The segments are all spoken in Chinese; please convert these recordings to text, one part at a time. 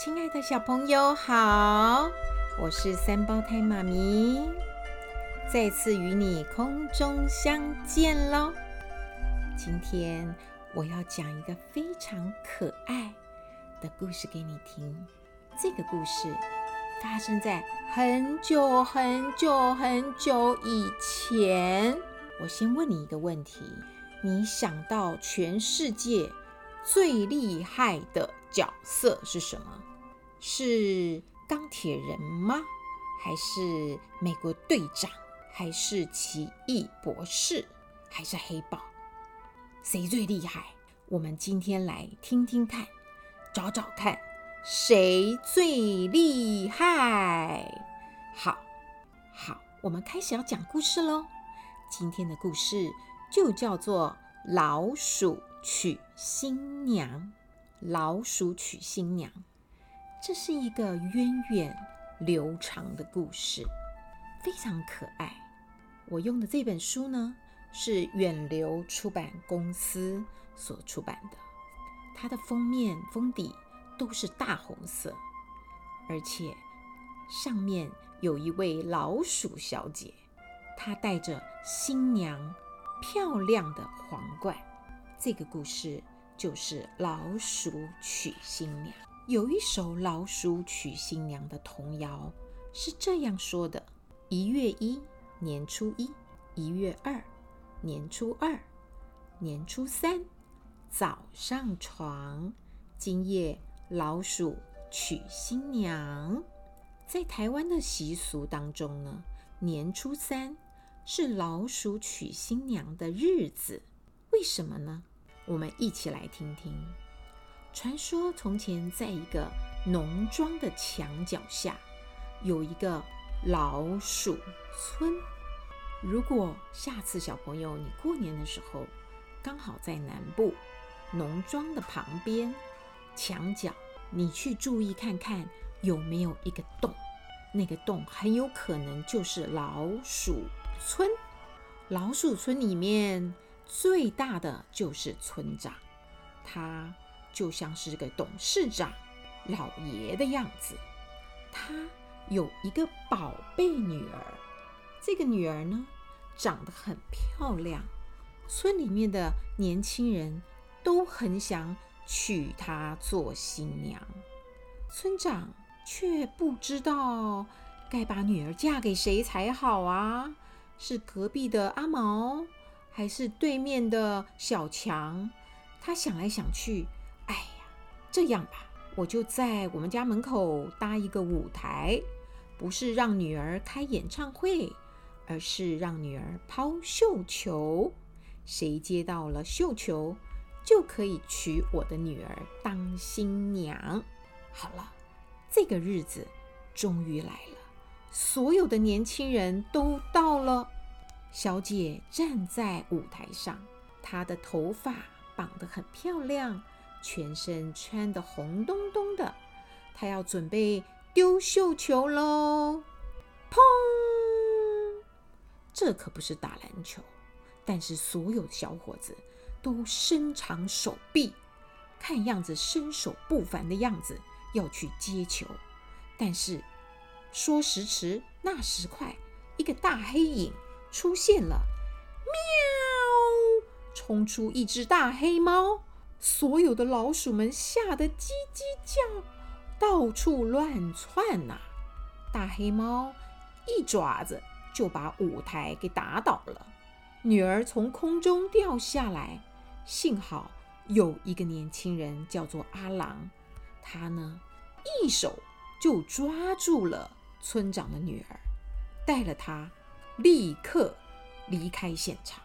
亲爱的小朋友好，我是三胞胎妈咪，再次与你空中相见喽。今天我要讲一个非常可爱的故事给你听。这个故事发生在很久很久很久以前。我先问你一个问题：你想到全世界最厉害的角色是什么？是钢铁人吗？还是美国队长？还是奇异博士？还是黑豹？谁最厉害？我们今天来听听看，找找看，谁最厉害？好，好，我们开始要讲故事喽。今天的故事就叫做《老鼠娶新娘》。老鼠娶新娘，这是一个源远流长的故事，非常可爱。我用的这本书呢，是远流出版公司所出版的，它的封面封底都是大红色，而且上面有一位老鼠小姐，她戴着新娘漂亮的皇冠。这个故事。就是老鼠娶新娘。有一首老鼠娶新娘的童谣是这样说的：一月一，年初一；一月二，年初二；年初三，早上床。今夜老鼠娶新娘。在台湾的习俗当中呢，年初三是老鼠娶新娘的日子。为什么呢？我们一起来听听。传说从前，在一个农庄的墙角下，有一个老鼠村。如果下次小朋友你过年的时候，刚好在南部农庄的旁边墙角，你去注意看看有没有一个洞，那个洞很有可能就是老鼠村。老鼠村里面。最大的就是村长，他就像是个董事长、老爷的样子。他有一个宝贝女儿，这个女儿呢，长得很漂亮，村里面的年轻人都很想娶她做新娘。村长却不知道该把女儿嫁给谁才好啊，是隔壁的阿毛？还是对面的小强，他想来想去，这样吧，我就在我们家门口搭一个舞台，不是让女儿开演唱会，而是让女儿抛绣球，谁接到了绣球，就可以娶我的女儿当新娘。好了，这个日子终于来了，所有的年轻人都到了。小姐站在舞台上，她的头发绑得很漂亮，全身穿得红咚咚的。他要准备丢绣球喽！砰！这可不是打篮球，但是所有小伙子都伸长手臂，看样子身手不凡的样子，要去接球。但是说时迟，那时快，一个大黑影。出现了，喵！冲出一只大黑猫，所有的老鼠们吓得叽叽叫，到处乱窜呐！大黑猫一爪子就把舞台给打倒了，女儿从空中掉下来，幸好有一个年轻人叫做阿郎，他呢一手就抓住了村长的女儿，带了她。立刻离开现场，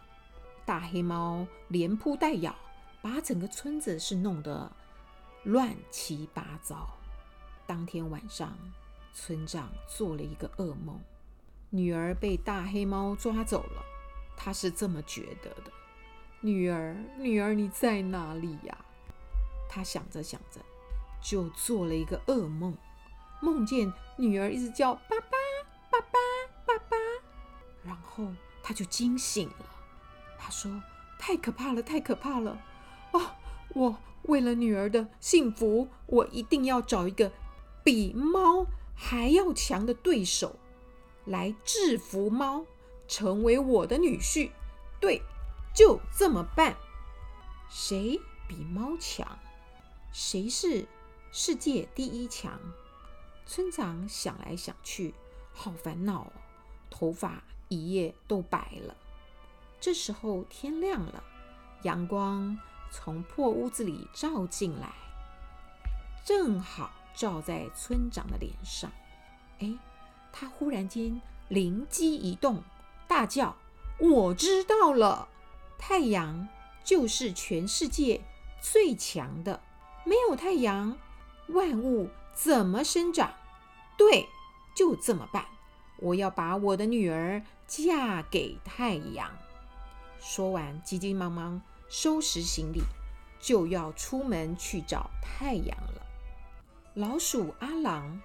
大黑猫连扑带咬，把整个村子是弄得乱七八糟。当天晚上，村长做了一个噩梦，女儿被大黑猫抓走了。他是这么觉得的：女儿，女儿，你在哪里呀？他想着想着，就做了一个噩梦，梦见女儿一直叫爸爸。爸爸，爸爸然后他就惊醒了，他说：“太可怕了，太可怕了！我为了女儿的幸福，我一定要找一个比猫还要强的对手来制服猫，成为我的女婿。对，就这么办。谁比猫强？谁是世界第一强？村长想来想去，好烦恼哦，头发一夜都白了。这时候天亮了，阳光从破屋子里照进来，正好照在村长的脸上。哎，他忽然间灵机一动，大叫：“我知道了！太阳就是全世界最强的，没有太阳，万物怎么生长？对，就这么办。我要把我的女儿嫁给太阳。”说完，急急忙忙收拾行李，就要出门去找太阳了。老鼠阿郎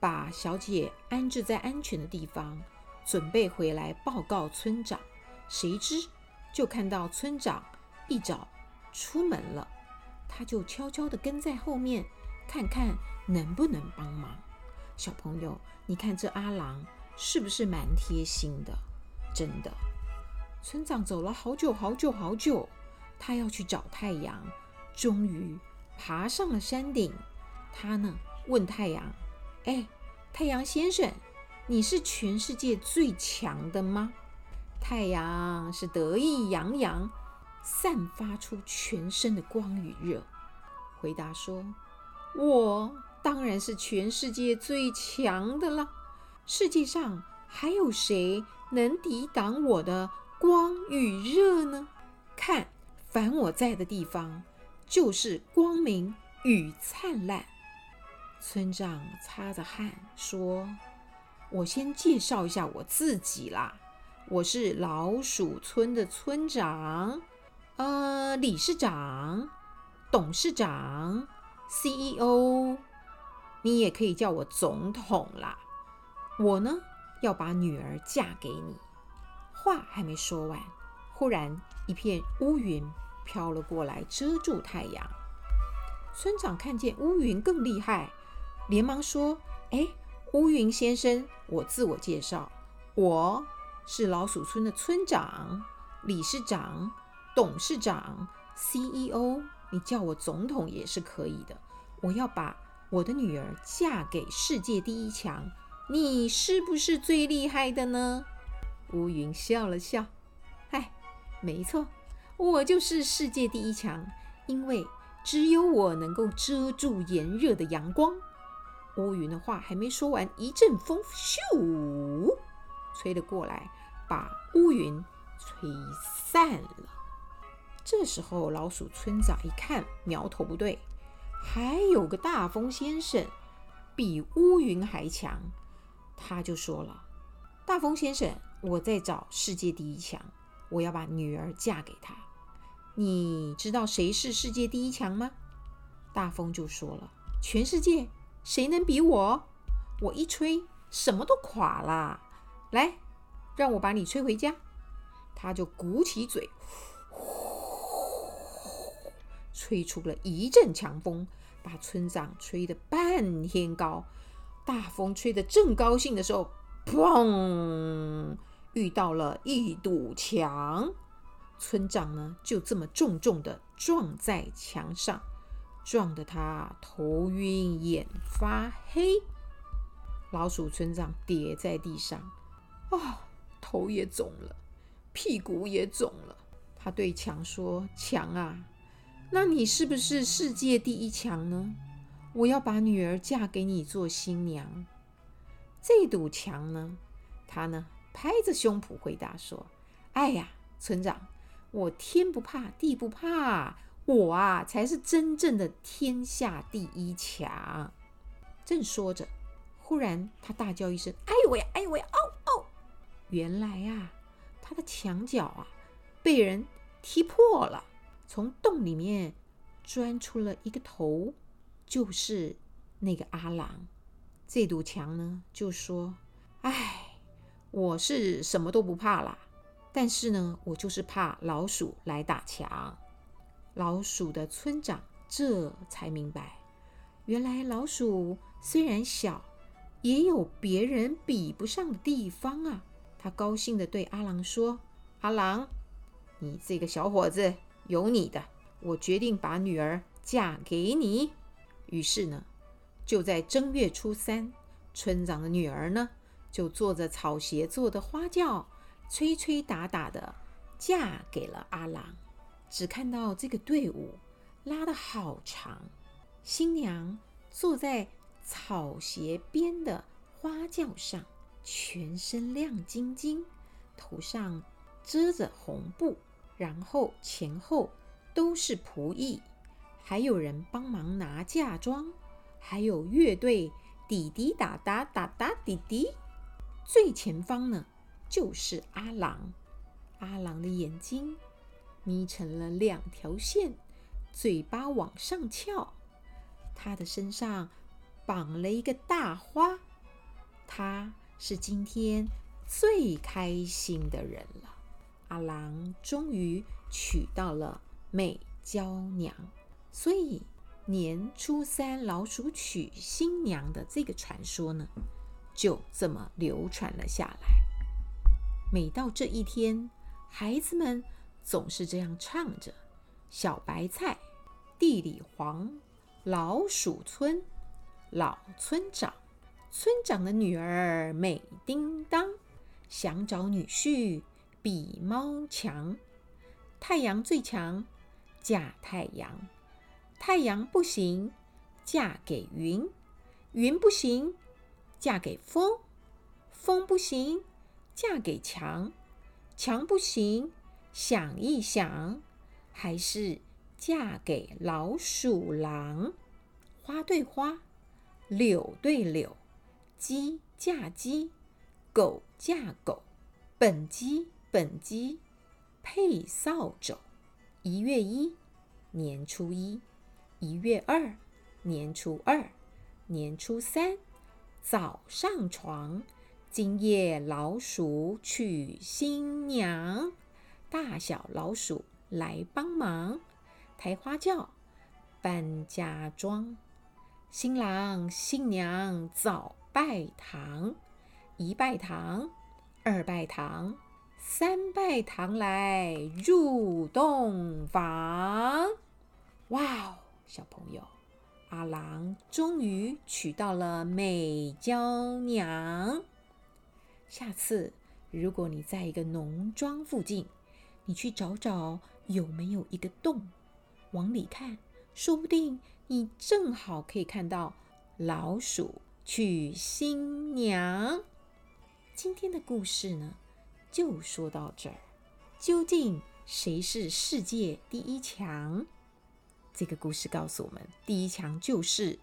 把小姐安置在安全的地方，准备回来报告村长。谁知就看到村长一早出门了，他就悄悄地跟在后面，看看能不能帮忙。小朋友，你看这阿郎是不是蛮贴心的？真的。村长走了好久好久好久，他要去找太阳，终于爬上了山顶。他呢，问太阳：“哎，太阳先生，你是全世界最强的吗？”太阳是得意洋洋，散发出全身的光与热，回答说：“我当然是全世界最强的了。世界上还有谁能抵挡我的？”光与热呢？看，凡我在的地方，就是光明与灿烂。村长擦着汗说：“我先介绍一下我自己啦，我是老鼠村的村长，呃，理事长、董事长、CEO，你也可以叫我总统啦。我呢，要把女儿嫁给你。”话还没说完，忽然一片乌云飘了过来，遮住太阳。村长看见乌云更厉害，连忙说：“哎，乌云先生，我自我介绍，我是老鼠村的村长、理事长、董事长、CEO，你叫我总统也是可以的。我要把我的女儿嫁给世界第一强，你是不是最厉害的呢？”乌云笑了笑，没错，我就是世界第一强，因为只有我能够遮住炎热的阳光。乌云的话还没说完，一阵风咻吹了过来，把乌云吹散了。这时候，老鼠村长一看苗头不对，还有个大风先生比乌云还强，他就说了：“大风先生。”我在找世界第一强，我要把女儿嫁给他。你知道谁是世界第一强吗？大风就说了：“全世界谁能比我？我一吹，什么都垮了。来，让我把你吹回家。”他就鼓起嘴，呼，吹出了一阵强风，把村长吹得半天高。大风吹得正高兴的时候，砰！遇到了一堵墙，村长呢就这么重重的撞在墙上，撞得他头晕眼发黑。老鼠村长跌在地上，啊、哦，头也肿了，屁股也肿了。他对墙说：“墙啊，那你是不是世界第一强呢？我要把女儿嫁给你做新娘。”这堵墙呢，他呢？拍着胸脯回答说：“哎呀，村长，我天不怕地不怕，我啊才是真正的天下第一强。”正说着，忽然他大叫一声：“哎呦喂，哎呦喂，哦哦！”原来啊，他的墙角啊被人踢破了，从洞里面钻出了一个头，就是那个阿郎。这堵墙呢，就说：“哎。”我是什么都不怕啦，但是呢，我就是怕老鼠来打墙。老鼠的村长这才明白，原来老鼠虽然小，也有别人比不上的地方啊。他高兴地对阿郎说：“阿郎，你这个小伙子有你的，我决定把女儿嫁给你。”于是呢，就在正月初三，村长的女儿呢，就坐着草鞋做的花轿，吹吹打打的嫁给了阿郎。只看到这个队伍拉得好长，新娘坐在草鞋边的花轿上，全身亮晶晶，头上遮着红布，然后前后都是仆役。还有人帮忙拿嫁妆，还有乐队滴滴答答答答滴滴。最前方呢，就是阿郎。阿郎的眼睛眯成了两条线，嘴巴往上翘。他的身上绑了一个大花，他是今天最开心的人了。阿郎终于娶到了美娇娘。所以年初三老鼠娶新娘的这个传说呢，就这么流传了下来。每到这一天，孩子们总是这样唱着：“小白菜地里黄，老鼠村老村长，村长的女儿美叮当，想找女婿比猫强，太阳最强，嫁太阳。”太阳不行，嫁给云；云不行，嫁给风；风不行，嫁给墙；墙不行，想一想，还是嫁给老鼠狼。花对花，柳对柳，鸡嫁鸡，狗嫁狗，本鸡本鸡配扫帚。一月一，年初一。一月二，年初二，年初三，早上床。今夜老鼠娶新娘，大小老鼠来帮忙，抬花轿，搬家装。新郎新娘早拜堂，一拜堂，二拜堂，三拜堂来入洞房。哇哦！小朋友，阿郎终于娶到了美娇娘。下次如果你在一个农庄附近，你去找找有没有一个洞，往里看，说不定你正好可以看到老鼠娶新娘。今天的故事呢，就说到这儿。究竟谁是世界第一强？这个故事告诉我们，第一强就是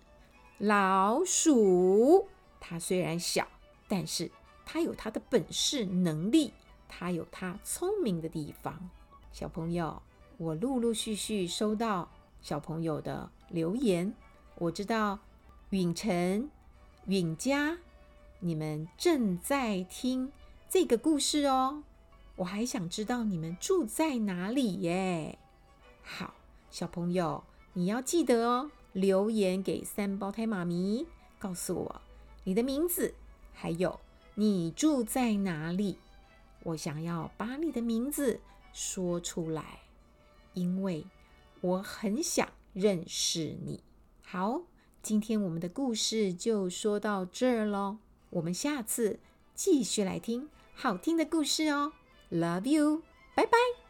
老鼠。它虽然小，但是它有它的本事、能力，它有它聪明的地方。小朋友，我陆陆续续收到小朋友的留言，我知道允晨、允嘉，你们正在听这个故事哦。我还想知道你们住在哪里耶？好。小朋友，你要记得哦，留言给三胞胎妈咪，告诉我你的名字，还有你住在哪里。我想要把你的名字说出来，因为我很想认识你。好，今天我们的故事就说到这儿喽，我们下次继续来听好听的故事哦。Love you，拜拜。